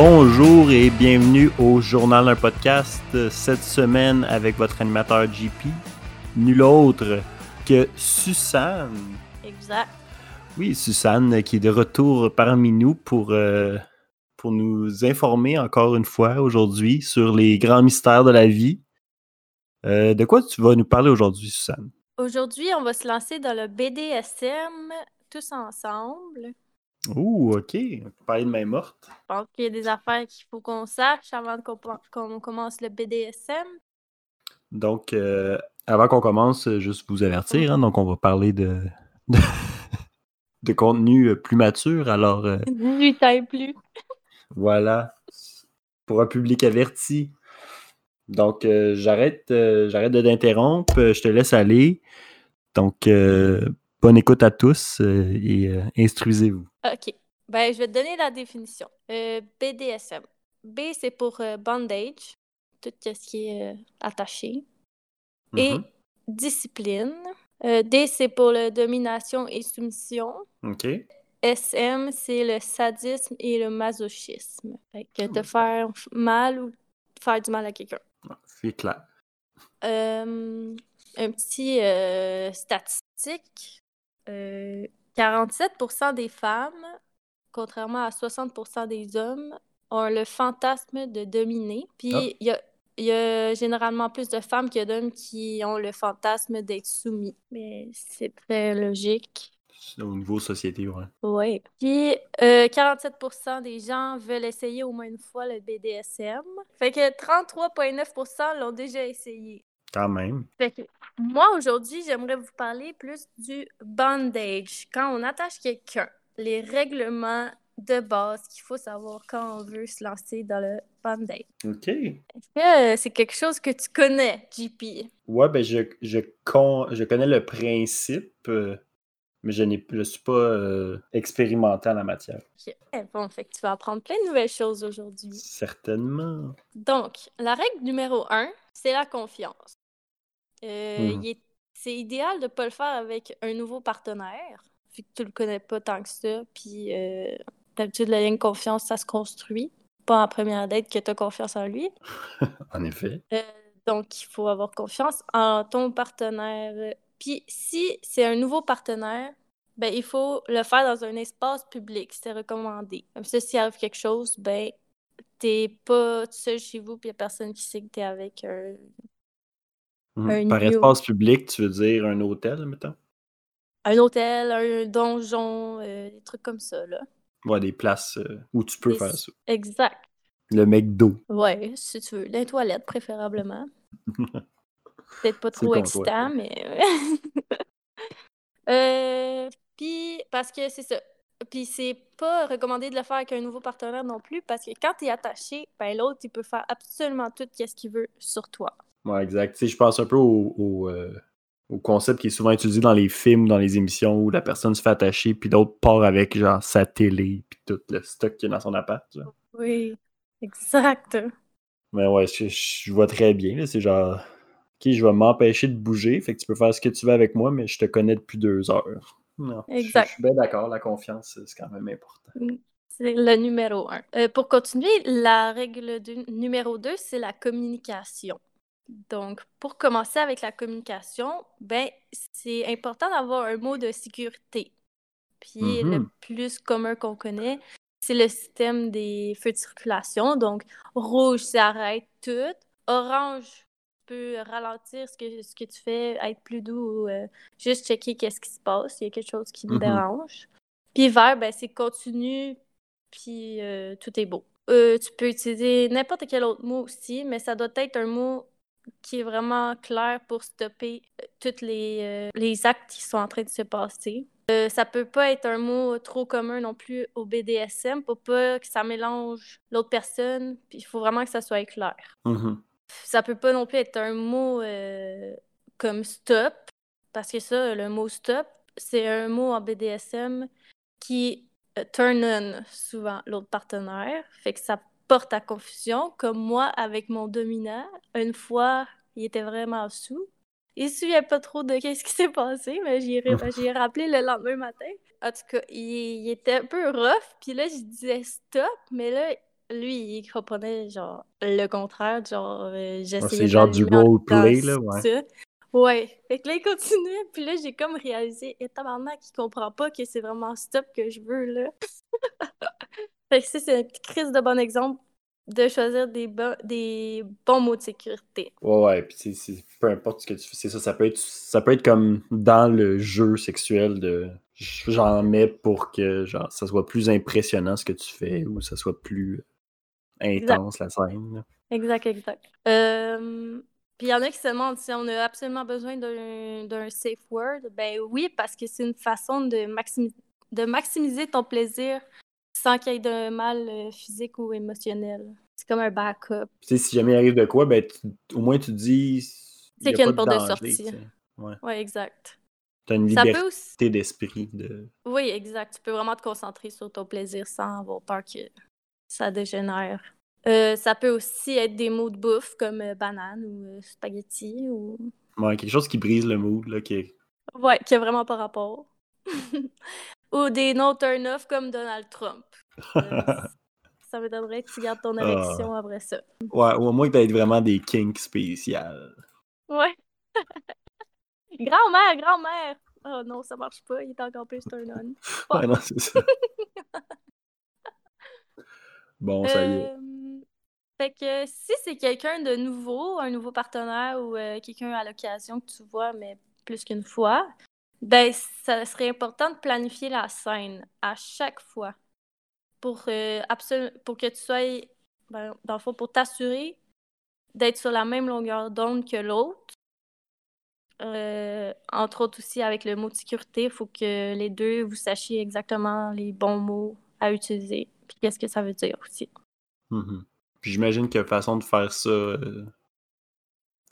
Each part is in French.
Bonjour et bienvenue au journal d'un podcast cette semaine avec votre animateur JP, nul autre que Suzanne. Exact. Oui, Suzanne qui est de retour parmi nous pour, euh, pour nous informer encore une fois aujourd'hui sur les grands mystères de la vie. Euh, de quoi tu vas nous parler aujourd'hui, Suzanne? Aujourd'hui, on va se lancer dans le BDSM tous ensemble. Ouh, ok. On peut parler de main morte. Je pense qu'il y a des affaires qu'il faut qu'on sache avant qu'on commence le BDSM. Donc, euh, avant qu'on commence, euh, juste vous avertir, hein, donc on va parler de, de, de contenu euh, plus mature. Alors, euh, 18 ans et plus. voilà, pour un public averti. Donc, euh, j'arrête j'arrête de t'interrompre, je te laisse aller. Donc, bonne écoute à tous et instruisez-vous. OK. Ben, je vais te donner la définition. Euh, BDSM. B, c'est pour euh, bondage, tout ce qui est euh, attaché. Et Mhm. discipline. Euh, D, c'est pour la domination et soumission. OK. SM, c'est le sadisme et le masochisme. Fait que te Hmm. faire mal ou faire du mal à quelqu'un. C'est clair. Un petit statistique. Euh, 47% des femmes, contrairement à 60% des hommes, ont le fantasme de dominer. Puis Ah. il y a, il y a généralement plus de femmes que d'hommes qui ont le fantasme d'être soumis. Mais c'est très logique. Au niveau société, ouais. Oui. Puis euh, 47% des gens veulent essayer au moins une fois le BDSM. Fait que 33,9% l'ont déjà essayé. Quand même. Fait que moi, aujourd'hui, j'aimerais vous parler plus du bondage. Quand on attache quelqu'un, les règlements de base qu'il faut savoir quand on veut se lancer dans le bondage. OK. Est-ce que euh, c'est quelque chose que tu connais, JP? Ouais, ben je, je, con- je connais le principe, euh, mais je n'ai je suis pas euh, expérimenté en la matière. Ok. Eh, Bon, fait que tu vas apprendre plein de nouvelles choses aujourd'hui. Certainement. Donc, la règle numéro un, c'est la confiance. Euh, Mhm. C'est idéal de ne pas le faire avec un nouveau partenaire, vu que tu le connais pas tant que ça. Puis, euh, d'habitude, la ligne confiance, ça se construit. Pas en première date que tu as confiance en lui. En effet. Euh, donc, il faut avoir confiance en ton partenaire. Puis, si c'est un nouveau partenaire, ben, il faut le faire dans un espace public. C'est recommandé. Comme ça, s'il arrive quelque chose, ben, t'es pas tout seul chez vous, puis il n'y a personne qui sait que t'es avec un. Mhm. Un Par espace public, tu veux dire un hôtel, mettons? un hôtel, un donjon, euh, des trucs comme ça, là. Ouais, des places euh, où tu peux Des- faire ça. Exact. Le McDo. Ouais, si tu veux. Les toilettes, préférablement. Peut-être pas trop excitant, mais. euh, puis, parce que c'est ça. Puis, c'est pas recommandé de le faire avec un nouveau partenaire non plus, parce que quand t'es attaché, ben l'autre, il peut faire absolument tout ce qu'il veut sur toi. Exact. Tu sais, je pense un peu au, au, euh, au concept qui est souvent utilisé dans les films, dans les émissions où la personne se fait attacher, puis l'autre part avec genre sa télé, puis tout le stock qu'il y a dans son appart. genre. Oui, exact. Mais ouais, je, je vois très bien. C'est genre, ok, je vais m'empêcher de bouger, fait que tu peux faire ce que tu veux avec moi, mais je te connais depuis deux heures. Non, Exact. Je, suis bien d'accord, la confiance, c'est quand même important. C'est le numéro un. Euh, pour continuer, la règle numéro deux, c'est la communication. Donc, pour commencer avec la communication, ben, c'est important d'avoir un mot de sécurité. Puis le Mhm. plus commun qu'on connaît, c'est le système des feux de circulation. Donc, rouge, ça arrête tout. Orange, tu peux ralentir ce que, ce que tu fais, être plus doux ou euh, juste checker qu'est-ce qui se passe, il y a quelque chose qui me Mhm. dérange. Puis vert, ben, c'est continu, puis euh, tout est beau. Euh, tu peux utiliser n'importe quel autre mot aussi, mais ça doit être un mot qui est vraiment clair pour stopper euh, tous les, euh, les actes qui sont en train de se passer. Euh, ça peut pas être un mot trop commun non plus au BDSM pour pas que ça mélange l'autre personne. Puis il faut vraiment que ça soit clair. Mhm. Ça peut pas non plus être un mot euh, comme stop, parce que ça, le mot stop, c'est un mot en BDSM qui turn on souvent l'autre partenaire. Fait que ça porte à confusion, comme moi avec mon dominant. Une fois, il était vraiment sous. Il se souvient pas trop de qu'est-ce qui s'est passé, mais j'y ai, rappelé le lendemain matin. En tout cas, il, il était un peu rough, puis là, je disais stop, mais là, lui, il comprenait genre le contraire, genre euh, j'essayais c'est genre du roleplay, là, ouais. ça. Ouais. Fait que là, il continuait, puis là, j'ai comme réalisé, et tabarnak, il comprend pas que c'est vraiment stop que je veux, là. fait que ça, c'est un crise de bon exemple de choisir des, bo- des bons mots de sécurité. Ouais, ouais, puis peu importe ce que tu fais, c'est ça, ça peut être ça peut être comme dans le jeu sexuel de j'en mets pour que genre ça soit plus impressionnant ce que tu fais ou ça soit plus intense la scène. Exact, exact. Euh, puis il y en a qui se demandent si on a absolument besoin d'un d'un safe word. Ben oui, parce que c'est une façon de, maximi- de maximiser ton plaisir sans qu'il y ait de mal euh, physique ou émotionnel. C'est comme un backup. Tu sais, si jamais il arrive de quoi, ben tu- au moins tu dis C'est qu'il y a une porte de danger, sortie. tu. Ouais. Ouais, exact. T'as une Ça liberté aussi. d'esprit de. Oui, exact. Tu peux vraiment te concentrer sur ton plaisir sans avoir peur que ça dégénère. Euh, ça peut aussi être des mots de bouffe comme euh, banane ou euh, spaghetti ou Ouais, quelque chose qui brise le mood, là, qui est- Ouais, qui a vraiment pas rapport. Ou des no turn-off comme Donald Trump. Ça me donnerait que tu gardes ton érection après ça. Ouais, ou au moins que t'aies vraiment des kinks spéciales. Ouais. grand-mère, grand-mère! Oh non, ça marche pas, il est encore plus turn-on. Ouais, non, c'est ça. bon, ça y est. Euh, Fait que si c'est quelqu'un de nouveau, un nouveau partenaire ou euh, quelqu'un à l'occasion que tu vois, mais plus qu'une fois, ben ça serait important de planifier la scène à chaque fois pour, euh, pour que tu sois, ben, dans le fond, pour t'assurer d'être sur la même longueur d'onde que l'autre. Euh, entre autres aussi avec le mot de sécurité, il faut que les deux vous sachiez exactement les bons mots à utiliser. Puis qu'est-ce que ça veut dire aussi. Mhm. Puis j'imagine qu'il y a façon de faire ça euh,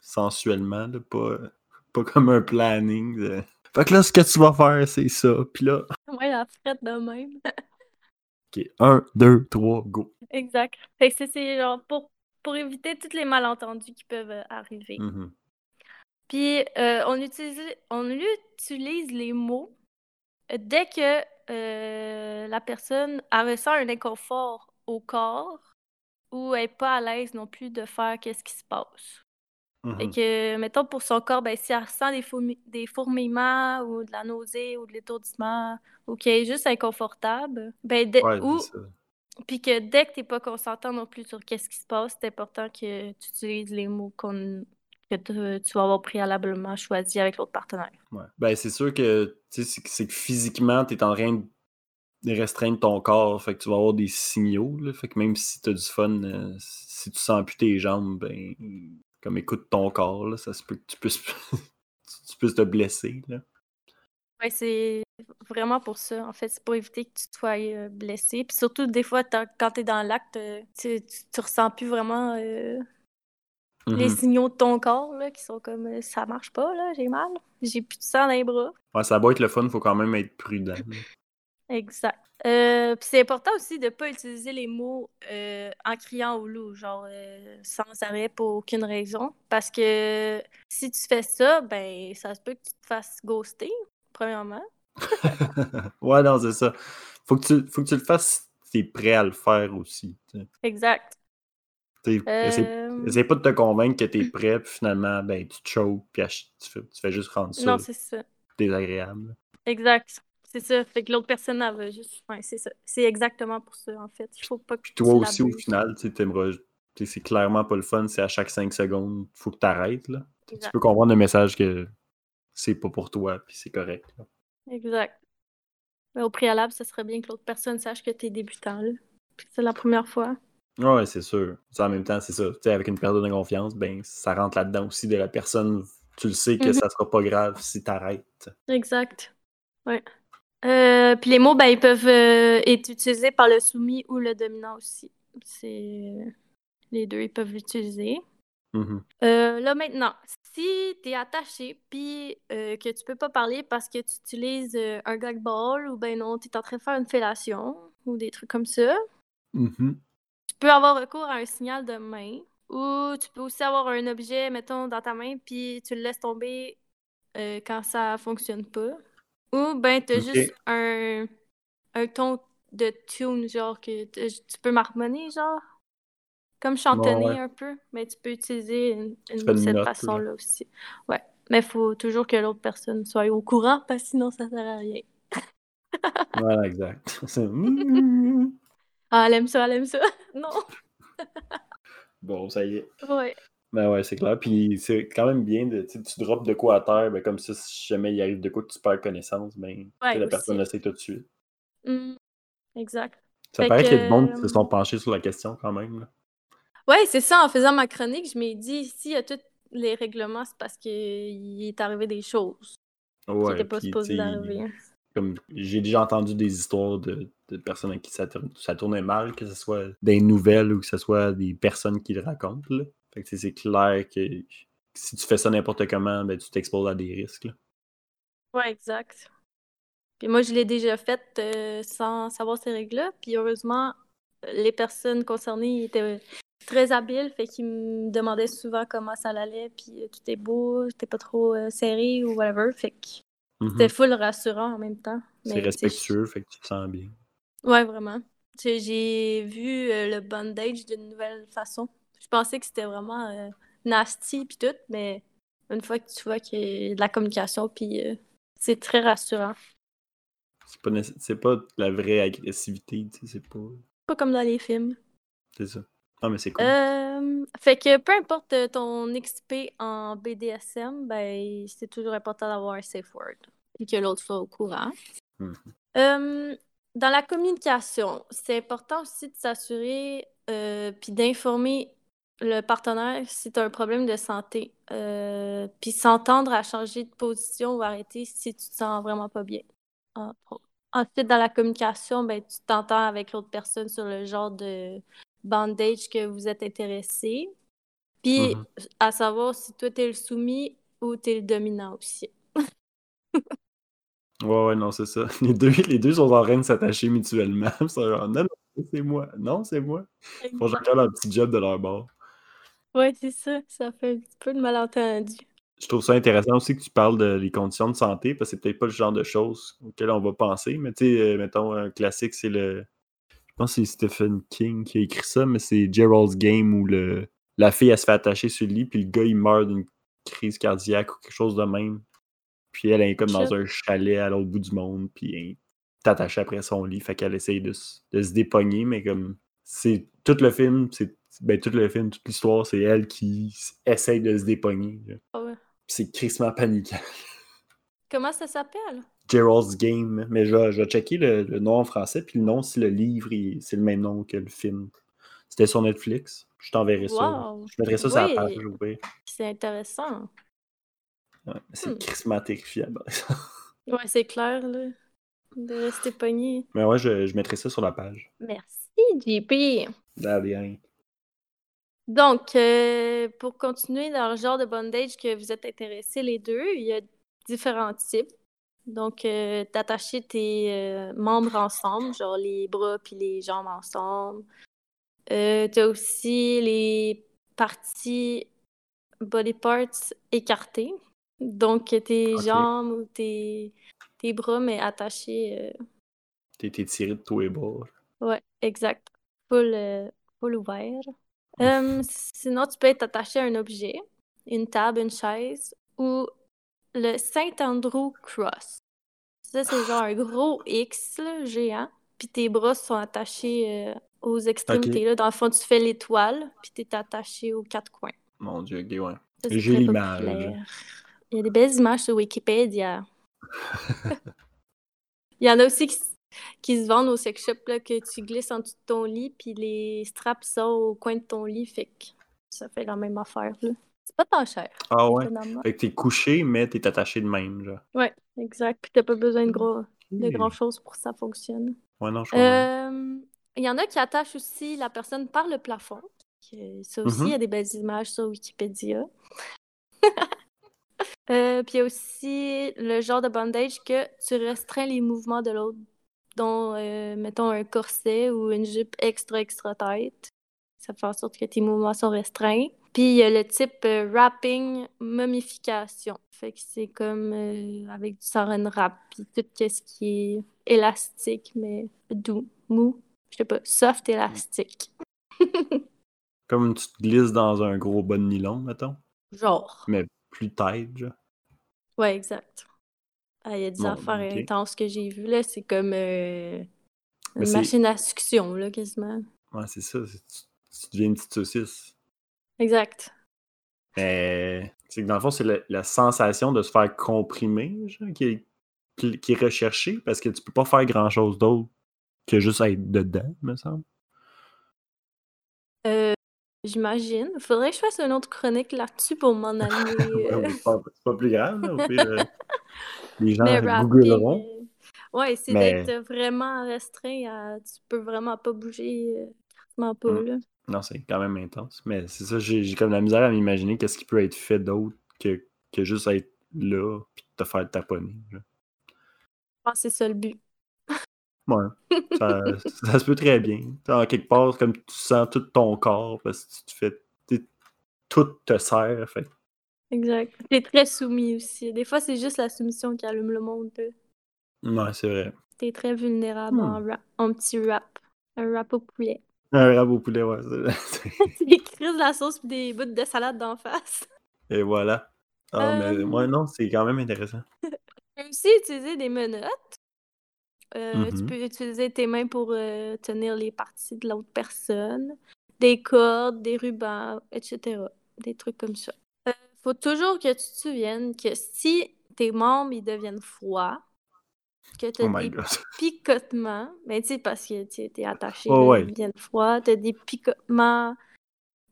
sensuellement, pas, pas comme un planning. de- Fait que là, ce que tu vas faire, c'est ça. Puis là, Ouais, la frette de même. ok, un, deux, trois, go. exact. Fait que c'est- genre pour, pour éviter tous les malentendus qui peuvent euh, arriver. Mhm. Puis euh, on, utilise, on utilise les mots dès que euh, la personne ressent un inconfort au corps ou n'est pas à l'aise non plus de faire qu'est-ce qui se passe. Fait Mhm. que, mettons, pour son corps, ben, si elle ressent des, fourmi- des fourmillements ou de la nausée ou de l'étourdissement ou qu'elle est juste inconfortable, ben, Ouais, ou c'est ça. puis que dès que tu n'es pas consentant non plus sur qu'est-ce qui se passe, c'est important que tu utilises les mots qu'on que tu tu vas avoir préalablement choisi avec l'autre partenaire. Ouais. Ben, c'est sûr que, tu sais, c'est que- c'est que physiquement, tu es en train de restreindre ton corps. Fait que tu vas avoir des signaux. Là. Fait que même si tu as du fun, euh, si tu sens plus tes jambes, ben, comme écoute ton corps, là, ça se peut que tu puisses, tu puisses te blesser. Là. Ouais, c'est vraiment pour ça. En fait, c'est pour éviter que tu te sois euh, blessé. Puis surtout, des fois, quand tu es dans l'acte, euh, tu, tu, tu ressens plus vraiment euh, les Mhm. signaux de ton corps là, qui sont comme euh, ça marche pas, là, j'ai mal. J'ai plus de sang dans les bras. Ouais, ça va être le fun, faut quand même être prudent. Exact. Euh, puis c'est important aussi de pas utiliser les mots euh, en criant au loup, genre euh, sans arrêt pour aucune raison. Parce que si tu fais ça, ben ça se peut que tu te fasses ghoster, premièrement. ouais, non, c'est ça. Faut que, tu, faut que tu le fasses si t'es prêt à le faire aussi. tu. Exact. Tu Essaye pas de te convaincre que t'es prêt, puis finalement, ben, tu te choques, puis tu fais, tu fais juste rendre ça non, c'est ça. désagréable. Exact. C'est ça. Fait que l'autre personne, elle va juste. Ouais, c'est ça. C'est exactement pour ça, en fait. Il faut pas que Puis toi aussi, au final, tu sais, c'est clairement pas le fun, c'est à chaque 5 secondes, faut que t'arrêtes, là. Tu peux comprendre le message que c'est pas pour toi, puis c'est correct. là. Exact. Mais au préalable, ce serait bien que l'autre personne sache que t'es débutant, là. C'est la première fois. Ouais, c'est sûr. En même temps, c'est ça. Tu sais, avec une perte de confiance, ben, ça rentre là-dedans aussi de la personne. Tu le sais que Mhm. ça sera pas grave si t'arrêtes. Exact. Ouais. Euh, puis les mots, ben, ils peuvent euh, être utilisés par le soumis ou le dominant aussi. C'est les deux, ils peuvent l'utiliser. Mhm. Euh, là maintenant, si tu es attaché puis euh, que tu peux pas parler parce que tu utilises euh, un gag ball ou ben non, tu es en train de faire une fellation ou des trucs comme ça, Mhm. tu peux avoir recours à un signal de main ou tu peux aussi avoir un objet, mettons, dans ta main puis tu le laisses tomber euh, quand ça fonctionne pas. Ou ben tu as Ok. juste un, un ton de tune, genre que t- tu peux marmonner, genre? Comme chantonner ouais. un peu, mais tu peux utiliser une, cette façon-là aussi. Ouais. Mais il faut toujours que l'autre personne soit au courant, parce que sinon ça sert à rien. Voilà, exact. Mhm. Ah, elle aime ça, elle aime ça. non. bon, ça y est. Ouais. Ben ouais, c'est clair. Puis c'est quand même bien de. Tu drops de quoi à terre, ben comme ça, si jamais il arrive de quoi que tu perds connaissance, ben Ouais, la aussi. personne le sait tout de suite. Mm. Exact. Ça Fait paraît que, qu'il y a du monde qui se euh, sont penchés sur la question quand même. là. Ouais, c'est ça. En faisant ma chronique, je m'ai dit, s'il y a tous les règlements, c'est parce qu'il est arrivé des choses qui Ouais, n'étaient pas sais, d'arriver. comme j'ai déjà entendu des histoires de, de personnes à qui ça, ça tournait mal, que ce soit des nouvelles ou que ce soit des personnes qui le racontent. Là. Fait que c'est clair que si tu fais ça n'importe comment, ben, tu t'exposes à des risques. là. Ouais, exact. Puis moi, je l'ai déjà fait euh, sans savoir ces règles-là. Puis heureusement, les personnes concernées étaient très habiles, fait qu'ils me demandaient souvent comment ça allait, puis euh, tout est beau, t'es pas trop euh, serré ou whatever. Fait que Mhm. c'était full rassurant en même temps. C'est respectueux, fait que tu te sens bien. Ouais, vraiment. J'ai vu euh, le bondage d'une nouvelle façon. Je pensais que c'était vraiment euh, nasty puis tout, mais une fois que tu vois qu'il y a de la communication, puis euh, c'est très rassurant. C'est pas, c'est pas la vraie agressivité, tu sais, c'est pas. Pas comme dans les films. C'est ça. Non, mais c'est cool. Euh, fait que peu importe ton XP en BDSM, ben c'est toujours important d'avoir un safe word et que l'autre soit au courant. Mhm. Euh, dans la communication, c'est important aussi de s'assurer euh, puis d'informer le partenaire si tu as un problème de santé, euh, puis s'entendre à changer de position ou arrêter si tu te sens vraiment pas bien. En- Ensuite, dans la communication, ben, tu t'entends avec l'autre personne sur le genre de bandage que vous êtes intéressé. Puis, Mhm. à savoir si toi, t'es le soumis ou t'es le dominant aussi. Ouais, ouais, non, c'est ça. Les deux, les deux sont en train de s'attacher mutuellement. C'est moi. Non, c'est moi. Ils font chacun leur petit job de leur bord. Ouais, c'est ça. Ça fait un petit peu de malentendu. Je trouve ça intéressant aussi que tu parles de les conditions de santé, parce que c'est peut-être pas le genre de choses auxquelles on va penser, mais tu sais, euh, mettons, un classique, c'est le. Je pense que c'est Stephen King qui a écrit ça, mais c'est Gerald's Game où le... la fille, elle se fait attacher sur le lit, puis le gars, il meurt d'une crise cardiaque ou quelque chose de même. Puis elle est comme dans un chalet à l'autre bout du monde, puis elle est attachée après son lit, fait qu'elle essaye de, se- de se dépogner, mais comme. C'est tout le film, c'est. Ben, tout le film, toute l'histoire, c'est elle qui essaye de se dépogner. Ah ouais. C'est crissement paniquant. Comment ça s'appelle? Gerald's Game. Mais je vais, je vais checker le, le nom en français, puis le nom, si le livre, c'est le même nom que le film. C'était sur Netflix. Je t'enverrai ça. Je mettrai ça sur la Oui. page, pire. C'est intéressant. Ouais, c'est Hmm. crissement terrifiant. Ouais, c'est clair, là. De rester pogné. Mais ouais, je, je mettrai ça sur la page. Merci, JP. Donc, euh, pour continuer dans le genre de bondage que vous êtes intéressés les deux, il y a différents types. Donc, euh, d'attacher tes euh, membres ensemble, genre les bras puis les jambes ensemble. Euh, tu as aussi les parties body parts écartées. Donc, tes jambes ou tes, tes bras, mais attachés. T'es t'es tiré de tous les bords. Ouais, exact. Full, euh, full ouvert. Euh, sinon, tu peux être attaché à un objet, une table, une chaise, ou le Saint Andrew Cross. Ça, c'est genre un gros X là, géant, puis tes bras sont attachés euh, aux extrémités. Là. Dans le fond, tu fais l'étoile, puis tu es attaché aux quatre coins. Mon dieu, ok, ouais. J'ai l'image. Il y a des belles images sur Wikipédia. Il y en a aussi qui, qui se vendent au sex shop là, que tu glisses en dessous de ton lit, puis les straps sont au coin de ton lit, fait que ça fait la même affaire. là. C'est pas tant cher, Ah ouais? Fait que t'es couché, mais t'es attaché de même, genre. Ouais, exact. Puis t'as pas besoin de gros, de grand-chose pour que ça fonctionne. Ouais, non, je. Euh, Il y en a qui attachent aussi la personne par le plafond. Ça aussi, il y a des belles images sur Wikipédia. Euh, puis il y a aussi le genre de bandage que tu restreins les mouvements de l'autre, dont, euh, mettons, un corset ou une jupe extra, extra tight. Ça fait en sorte que tes mouvements sont restreints. Puis il y a le type euh, wrapping momification. Fait que c'est comme euh, avec du saran wrap, puis tout ce qui est élastique, mais doux, mou, je sais pas, soft élastique. Comme tu te glisses dans un gros bas de nylon, mettons. Genre. Mais plus tight, genre. Ouais, exact. Ah, Il y a des Bon, affaires ok. intenses que j'ai vues, là. C'est comme euh, une machine à succion, là, quasiment. Ouais, c'est ça. Tu, tu deviens une petite saucisse. Exact. Mais c'est que dans le fond, c'est la, la sensation de se faire comprimer genre, qui, est, qui, qui est recherchée parce que tu peux pas faire grand chose d'autre que juste être dedans, me semble. Euh, J'imagine. Faudrait que je fasse une autre chronique là-dessus pour m'en aller. Euh, c'est pas, plus grave. là, au pire, euh, les gens mais googleront. euh, Ouais, c'est Mais- d'être vraiment restreint à... Tu peux vraiment pas bouger, euh, pratiquement pas, Mm. là. Non, c'est quand même intense. Mais c'est ça, j'ai comme la misère à m'imaginer qu'est-ce qui peut être fait d'autre que, que juste être là puis te faire taponner. Je pense que c'est ça le but. Ouais. ça, ça se peut très bien. En quelque part, comme tu sens tout ton corps parce que tu te fais. Tout te sert. Fait. Exact. T'es très soumis aussi. Des fois, c'est juste la soumission qui allume le monde. Ouais, c'est vrai. T'es très vulnérable Hmm. en, rap, en petit rap. Un rap au poulet. Un rab au poulet, ouais. c'est- Des crises de la sauce puis des bouts de salade d'en face. Et voilà. Mais Euh. ouais, non, c'est quand même intéressant. Tu peux aussi utiliser des menottes? Euh, Tu Mhm. peux utiliser tes mains pour euh, tenir les parties de l'autre personne. Des cordes, des rubans, etc. Des trucs comme ça. Faut toujours que tu te souviennes que si tes membres ils deviennent froids, que tu as Oh des picotements, mais tu sais, parce que tu es attaché, Oh, ouais. ils deviennent froids, tu as des picotements,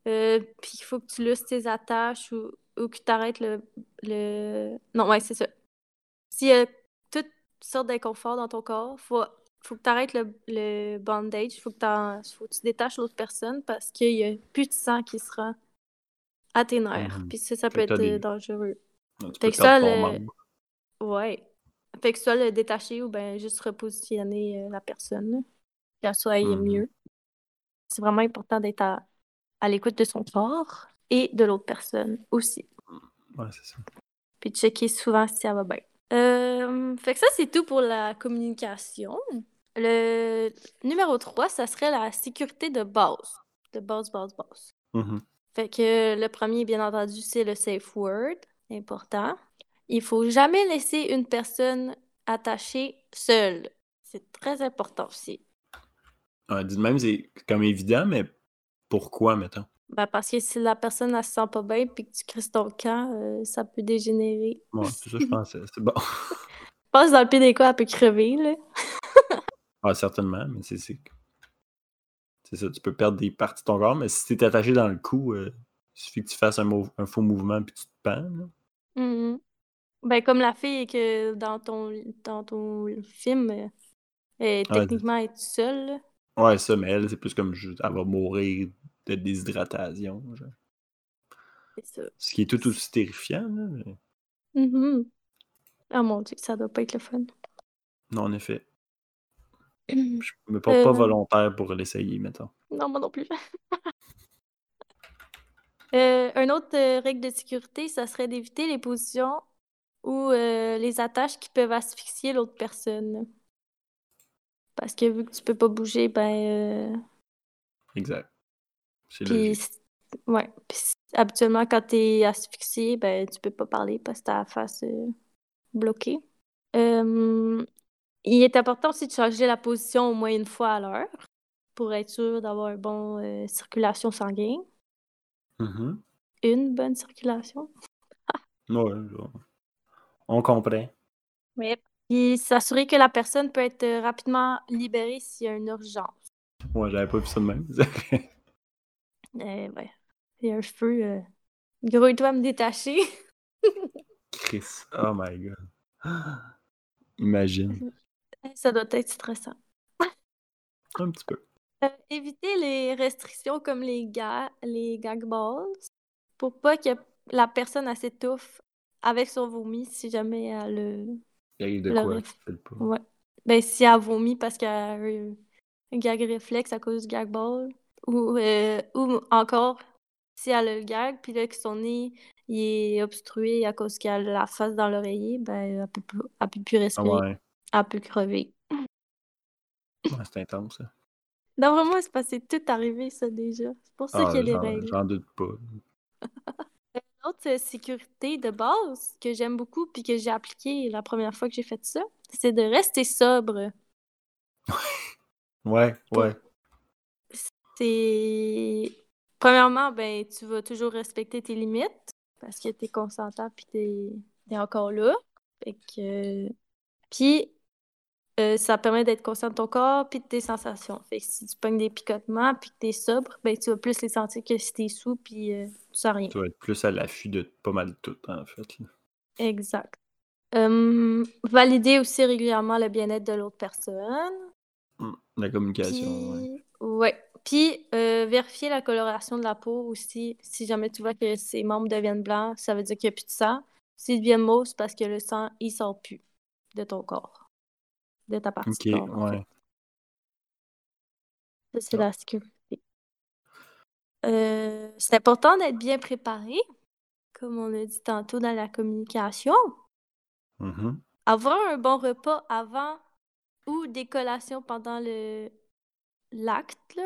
euh, puis il faut que tu lusses tes attaches ou, ou que tu arrêtes le, le. Non, ouais, c'est ça. S'il y a toutes sortes d'inconfort dans ton corps, faut, faut que tu arrêtes le, le bandage, faut que, faut que tu détaches l'autre personne parce qu'il y a plus de sang qui se rend à tes nerfs. Mhm. Puis ça, ça peut être des- dangereux. Tu Fait peux que ça, le-. Ouais. Fait que soit le détacher ou ben juste repositionner euh, la personne, qu'elle soit Mhm. mieux. C'est vraiment important d'être à, à l'écoute de son corps et de l'autre personne aussi. Ouais, c'est ça. Puis de checker souvent si ça va bien. Euh, fait que ça, c'est tout pour la communication. Le numéro 3, ça serait la sécurité de base. De base, base, base. Mhm. Fait que le premier, bien entendu, c'est le safe word, important. Il faut jamais laisser une personne attachée seule. C'est très important aussi. Ouais, dit de même, c'est comme évident, mais pourquoi, mettons? Ben, parce que si la personne ne se sent pas bien puis que tu crises ton camp, euh, ça peut dégénérer. Ouais, c'est ça, je pensais. C'est bon. Passe dans le pire des cas, elle peut crever, là. Ah, certainement, mais c'est. C'est ça, tu peux perdre des parties de ton corps, mais si t'es attaché dans le cou, euh, il suffit que tu fasses un, faux mouvement puis tu te pends. Mhm. Ben, comme la fille que dans ton, dans ton film, euh, elle, techniquement, elle est seule. Ouais, ça, mais elle, c'est plus comme juste, elle va mourir de déshydratation. genre. Ça. Ce qui est tout aussi terrifiant, là. mais- Mhm. Oh mon Dieu, ça doit pas être le fun. Non, en effet. Je me porte pas Euh. volontaire pour l'essayer, mettons. Non, moi non plus. Euh, une autre euh, règle de sécurité, ça serait d'éviter les positions ou euh, les attaches qui peuvent asphyxier l'autre personne. Parce que vu que tu peux pas bouger, ben. Exact. C'est puis, logique. ouais. Puis habituellement, quand t'es asphyxié, ben, tu peux pas parler parce que t'as la face bloquée. Euh, il est important aussi de changer la position au moins une fois à l'heure pour être sûr d'avoir une bonne circulation sanguine. Mhm. Une bonne circulation. Ouais, genre, on comprend. Oui. Puis s'assurer que la personne peut être euh, rapidement libérée s'il y a une urgence. Ouais, j'avais pas vu ça de même. Euh, ouais. Il y a un feu. Euh... Grouille-toi à me détacher. Chris. Oh my god. Imagine. Ça doit être stressant. Un petit peu. Euh, éviter les restrictions comme les, ga les gag balls pour pas que la personne s'étouffe avec son vomi si jamais elle le. Il arrive de Le quoi? ref- je sais pas. Ouais. Ben, si elle vomit parce qu'elle a eu un gag réflexe à cause du gag ball. Ou, euh, ou encore, si elle a le gag, puis là que son nez il est obstrué à cause qu'elle a la face dans l'oreiller, ben, elle peut, plus- elle peut plus Ah respirer. ouais, Elle peut crever. Ouais, c'est intense, ça. Non, vraiment, c'est c'est tout arrivé, ça, déjà. C'est pour ça Ah, qu'il y a des règles. J'en doute pas. Une autre euh, sécurité de base que j'aime beaucoup puis que j'ai appliqué la première fois que j'ai fait ça, c'est de rester sobre. Ouais, ouais. C'est. Premièrement, ben, tu vas toujours respecter tes limites parce que t'es consentant puis t'es t'es encore là. Fait que. Puis, euh, ça permet d'être conscient de ton corps puis de tes sensations. Fait que si tu pognes des picotements puis que t'es sobre, ben, tu vas plus les sentir que si t'es sous puis euh, tu sens rien. Tu vas être plus à l'affût de pas mal tout, en fait. là. Exact. Hum, valider aussi régulièrement le bien-être de l'autre personne. Hum, La communication. Puis, ouais. Puis, euh, vérifier la coloration de la peau aussi. Si jamais tu vois que ses membres deviennent blancs, ça veut dire qu'il n'y a plus de sang. S'ils deviennent mauves, c'est parce que le sang, il sort plus de ton corps. De ta partie Ok, ouais. Ça, c'est la sécurité. Euh, c'est important d'être bien préparé, comme on a dit tantôt dans la communication. Mhm. Avoir un bon repas avant ou des collations pendant le l'acte,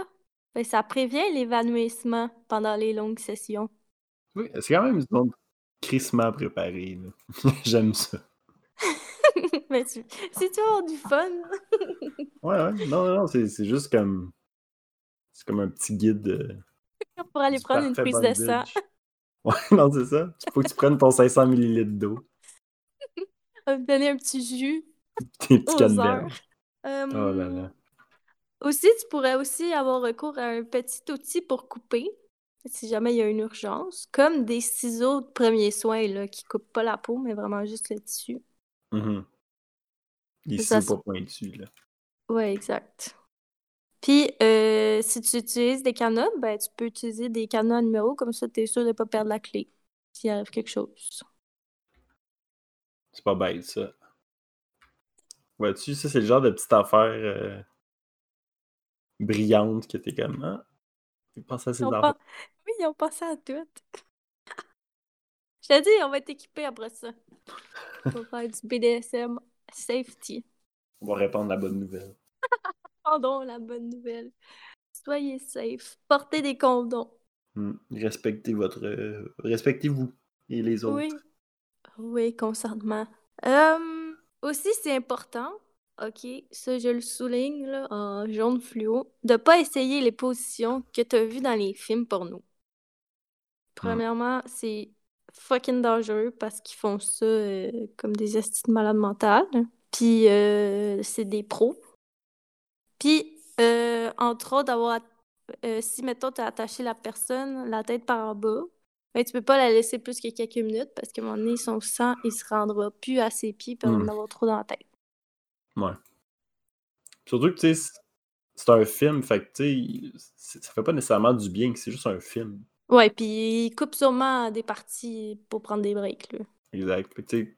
ben, ça prévient l'évanouissement pendant les longues sessions. Oui, c'est quand même une zone crissement préparée. J'aime ça. Mais tu... si tu veux avoir du fun, Ouais, ouais. Non, non, non, c'est c'est juste comme. C'est comme un petit guide. euh, pour aller prendre une prise de sang. Ouais, non, c'est ça. Il faut que tu prennes ton 500 ml d'eau. On va me donner un petit jus Tes petits canneberges. heures. Oh là Euh, là. Aussi, tu pourrais aussi avoir recours à un petit outil pour couper, si jamais il y a une urgence, comme des ciseaux de premiers soins là, qui coupent pas la peau, mais vraiment juste le tissu. Mhm. Les Ça, ciseaux pas pointus, là. Ouais, exact. Puis, euh, si tu utilises des cadenas, ben, tu peux utiliser des cadenas à numéro, comme ça, tu es sûr de ne pas perdre la clé s'il arrive quelque chose. C'est pas bête, ça. Vois-tu, ça, c'est le genre de petite affaire euh, brillante que t'es comme. Ah, j'ai pensé à ces Ils ont affaires. pas- Oui, ils ont pensé à tout. Je t'ai dit, on va être équipés après ça. On va faire du BDSM safety. On va répandre la bonne nouvelle. Pardon, la bonne nouvelle. Soyez safe. Portez des condoms. Hmm. Respectez votre. euh, Respectez-vous et les autres. Oui. Oui, consentement. Euh, aussi, c'est important, ok, ça je le souligne là, en jaune fluo, de pas essayer les positions que tu as vues dans les films porno. Premièrement, c'est fucking dangereux parce qu'ils font ça euh, comme des estis de malades mentales. Puis euh, c'est des pros. Puis, euh, entre autres, d'avoir. euh, si, mettons, tu as attaché la personne, la tête par en bas, ben, tu peux pas la laisser plus que quelques minutes parce qu'à un moment donné, son sang, il se rendra plus à ses pieds on va en Mm. avoir trop dans la tête. Ouais. Surtout que, tu sais, c'est- un film, fait que, tu sais, c'est- ça fait pas nécessairement du bien que c'est juste un film. Ouais, puis il coupe sûrement des parties pour prendre des breaks, là. Exact. Tu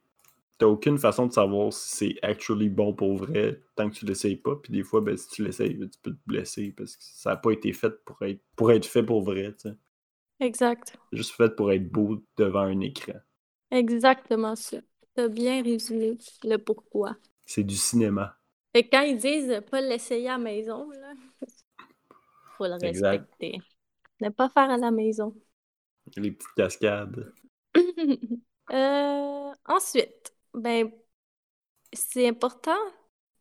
t'as aucune façon de savoir si c'est actually bon pour vrai tant que tu l'essayes pas. Puis des fois, ben, si tu l'essayes, ben, tu peux te blesser parce que ça a pas été fait pour être, pour être fait pour vrai, tu sais. Exact. Juste fait pour être beau devant un écran. Exactement ça. T'as bien résumé le pourquoi. C'est du cinéma. Fait que quand ils disent pas l'essayer à la maison, là, faut le Exact. respecter. Ne pas faire à la maison. Les petites cascades. Euh, ensuite, ben, c'est important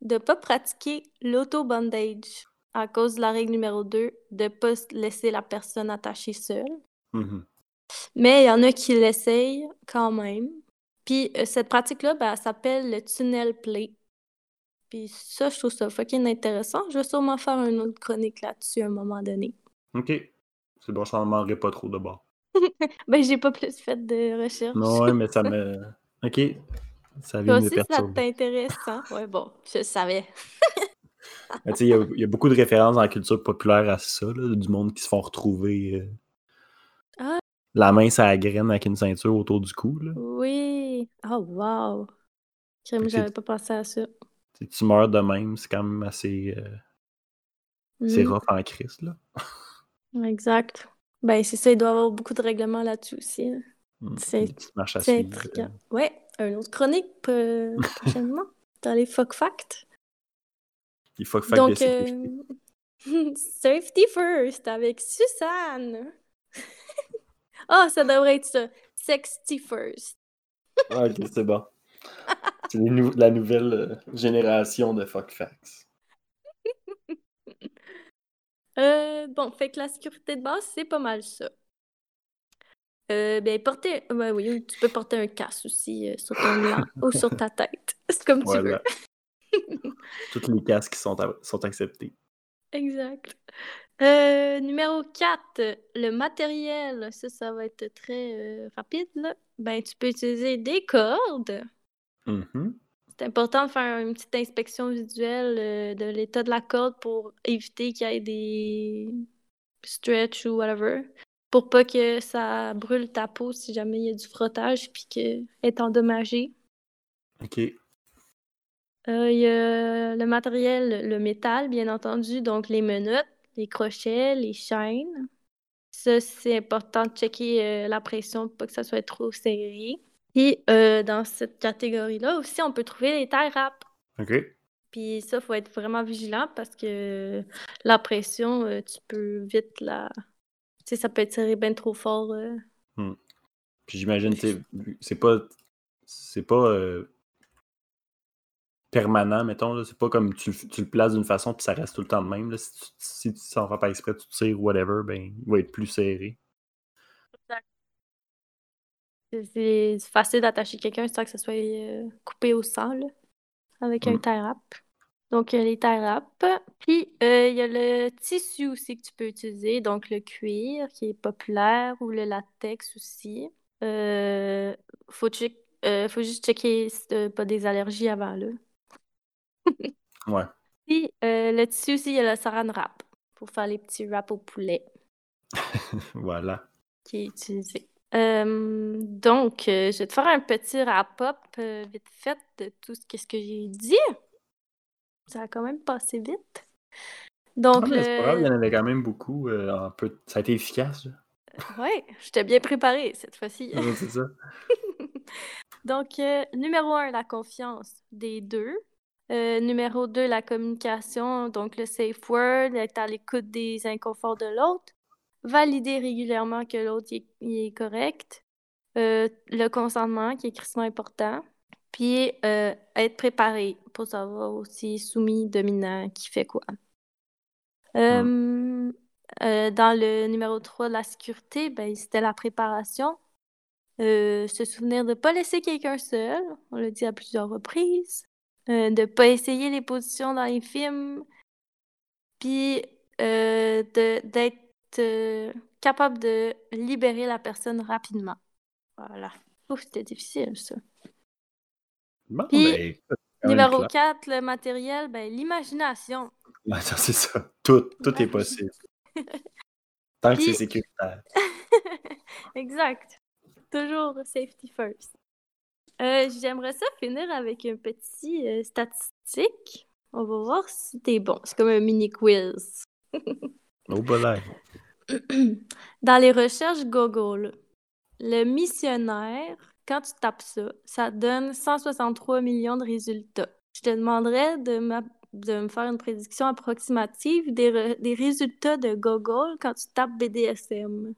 de pas pratiquer l'auto-bondage à cause de la règle numéro 2, de pas s- laisser la personne attachée seule. Mhm. Mais il y en a qui l'essayent quand même. Puis euh, cette pratique-là, ben, elle s'appelle le tunnel play. Puis ça, je trouve ça fucking intéressant. Je vais sûrement faire une autre chronique là-dessus à un moment donné. Ok. C'est bon, je n'en demanderai pas trop de bord. Ben, j'ai pas plus fait de recherche. Non, ouais, mais ça me. Ok. Ça Toi vient me aussi, ça t'intéresse, hein? Ouais, bon, je savais. Tu sais, Il y, a- il y a beaucoup de références dans la culture populaire à ça, là, du monde qui se font retrouver euh, Ah. la main la graine avec une ceinture autour du cou. Là. Oui. Oh, wow. Crème, j'avais pas pensé à ça. Tu meurs de même, c'est quand même assez, euh, c'est Mm, rough en crise. Là. Exact. Ben, c'est ça, il doit y avoir beaucoup de règlements là-dessus aussi. hein. Mm. C'est- C'est intriguant. Ouais, un autre chronique euh, prochainement dans les fuck facts. Que fasse de Donc, euh, safety first avec Suzanne. Ah, ça devrait être ça. Sexty first. Ah, ok, c'est bon. C'est les nou- la nouvelle euh, génération de fuck facts. Euh, bon, fait que la sécurité de base, c'est pas mal ça. Euh, ben, porter. ben oui, tu peux porter un casque aussi euh, sur ton blanc ou sur ta tête. C'est comme tu veux. Tous les casques sont, sont acceptés. Exact. Euh, numéro 4, le matériel. Ça, ça va être très euh, rapide, là. Ben, tu peux utiliser des cordes. Mhm. C'est important de faire une petite inspection visuelle euh, de l'état de la corde pour éviter qu'il y ait des stretch ou whatever. Pour pas que ça brûle ta peau si jamais il y a du frottage puis qu'elle est endommagée. Ok. Euh, Il y a le matériel, le métal, bien entendu, donc les menottes, les crochets, les chaînes. Ça, c'est important de checker euh, la pression pour pas que ça soit trop serré. Et euh, dans cette catégorie-là aussi, on peut trouver les tie wraps. Ok. Puis ça, faut être vraiment vigilant parce que la pression, euh, tu peux vite la... Tu sais, ça peut être serré bien trop fort. euh. Puis j'imagine, c'est pas. C'est pas. euh, permanent, mettons. C'est pas comme tu, le- tu le places d'une façon puis ça reste tout le temps de même. là. Si tu si s'en fais pas exprès, tu tires ou whatever, ben il va être plus serré. C'est- facile d'attacher quelqu'un sans que ça soit euh, coupé au sang, là, avec un Mm. tie wrap. Donc, euh, les tie wraps. Puis, euh, il y a le tissu aussi que tu peux utiliser, donc le cuir qui est populaire ou le latex aussi. Euh, faut, check- euh, faut juste checker si t'as pas des allergies avant, là. Ouais. Puis, le tissu aussi, il y a le saran wrap pour faire les petits wraps au poulet voilà. qui est utilisé. Euh, donc, euh, je vais te faire un petit wrap-up euh, vite fait de tout ce, qu'est-ce que j'ai dit. Ça a quand même passé vite. Donc, grave, il y en le... avait quand même beaucoup. euh, en peu... Ça a été efficace. ouais, j'étais bien préparée cette fois-ci. C'est ça. Donc, euh, numéro un, la confiance des deux. Euh, numéro deux, la communication, donc le safe word, être à l'écoute des inconforts de l'autre. Valider régulièrement que l'autre est, correct. Euh, le consentement, qui est extrêmement important. Puis, euh, être préparé pour savoir aussi soumis, dominant, qui fait quoi. Euh, dans le numéro 3, la sécurité, ben, c'était la préparation. Se souvenir de ne pas laisser quelqu'un seul, on l'a dit à plusieurs reprises. De ne pas essayer les positions dans les films. Puis d'être capable de libérer la personne rapidement. Voilà. Ouf, c'était difficile, ça. Bon, Puis, ben, Numéro clair. 4, le matériel, ben, l'imagination. C'est ça. Tout, tout est possible. Tant que c'est sécuritaire. exact. Toujours safety first. Euh, J'aimerais ça finir avec un petit euh, statistique. On va voir si t'es bon. C'est comme un mini quiz. Au bolaire. Dans les recherches Google, le missionnaire, quand tu tapes ça, ça donne 163 millions de résultats. Je te demanderais de, m'a- de me faire une prédiction approximative des, re- des résultats de Google quand tu tapes BDSM.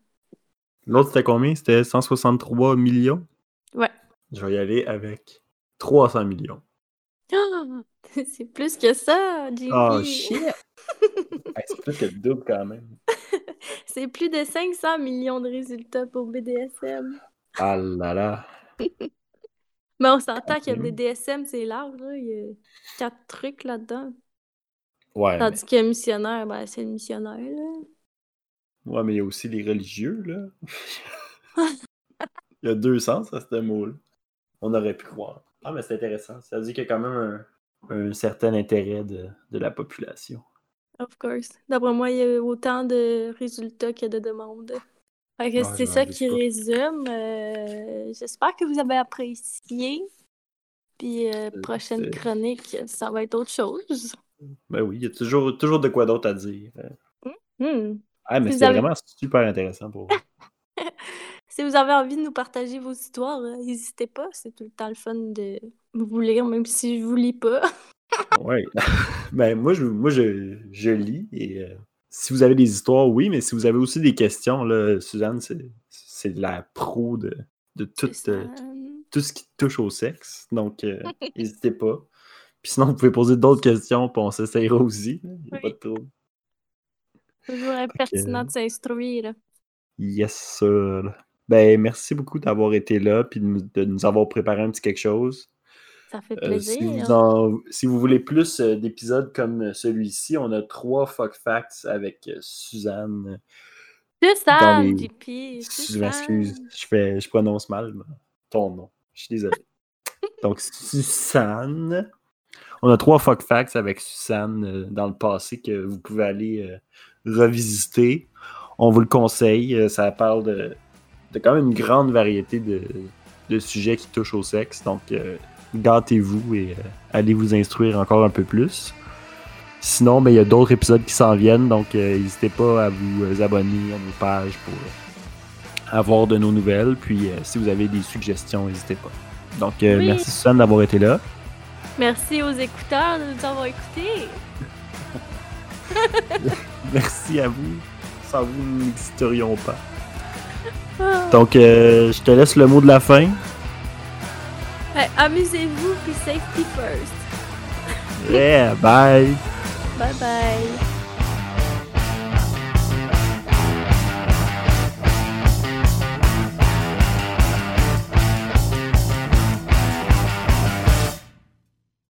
L'autre, c'était combien? C'était 163 millions? Ouais. Je vais y aller avec 300 millions. Ah! C'est plus que ça, Jimmy. Oh, shit! Hey, c'est plus que le double quand même. C'est plus de 500 millions de résultats pour BDSM. Ah là là. Mais on s'entend que. BDSM, c'est large, là. Il y a quatre trucs là-dedans. Ouais, mais, Tandis que missionnaire, ben, c'est le missionnaire, là. ouais, mais il y a aussi les religieux, là. il y a deux sens à ce mot-là. On aurait pu croire. Ah, mais c'est intéressant. Ça veut dire qu'il y a quand même un, un certain intérêt de, de la population. Of course. D'après moi, il y a autant de résultats que de demandes. Fait que Ouais, c'est ça qui pas. résume. Euh, J'espère que vous avez apprécié. Puis euh, prochaine c'est- chronique, ça va être autre chose. Ben oui, il y a toujours, toujours de quoi d'autre à dire. Hmm. Ah, mais c'est avez- vraiment super intéressant pour vous. Si vous avez envie de nous partager vos histoires, euh, n'hésitez pas. C'est tout le temps le fun de vous lire, même si je vous lis pas. Ouais. ben, moi, je, moi je, je lis et euh, si vous avez des histoires, oui, mais si vous avez aussi des questions, là, Suzanne, c'est, la pro de, de tout, euh, tout ce qui touche au sexe. Donc, euh, n'hésitez pas. Puis sinon, vous pouvez poser d'autres questions, puis on s'essayera aussi. Il n'y a pas Oui. de trouble. Toujours pertinent de s'instruire. Yes, sir. Ben, merci beaucoup d'avoir été là, puis de nous avoir préparé un petit quelque chose. Ça fait Euh, plaisir. si, vous en- si vous voulez plus euh, d'épisodes comme celui-ci, on a trois fuck facts avec euh, Suzanne. Suzanne, les- JP. Je m'excuse, je, fais, je prononce mal ton nom. Je suis désolé. Donc, Suzanne. On a trois fuck facts avec Suzanne euh, dans le passé que vous pouvez aller euh, revisiter. On vous le conseille. euh, ça parle de, de quand même une grande variété de, de sujets qui touchent au sexe. Donc, euh, gâtez-vous et euh, allez vous instruire encore un peu plus. Sinon, ben, il y a d'autres épisodes qui s'en viennent, donc euh, n'hésitez pas à vous euh, abonner à nos pages pour avoir de nos nouvelles. Puis si vous avez des suggestions, n'hésitez pas. Donc Oui. merci Suzanne d'avoir été là. Merci aux écouteurs de nous avoir écoutés. Merci à vous. Sans vous, nous n'existerions pas. Ah. Donc euh, je te laisse le mot de la fin. Ouais, Amusez-vous, puis safety first. Yeah, bye. Bye bye.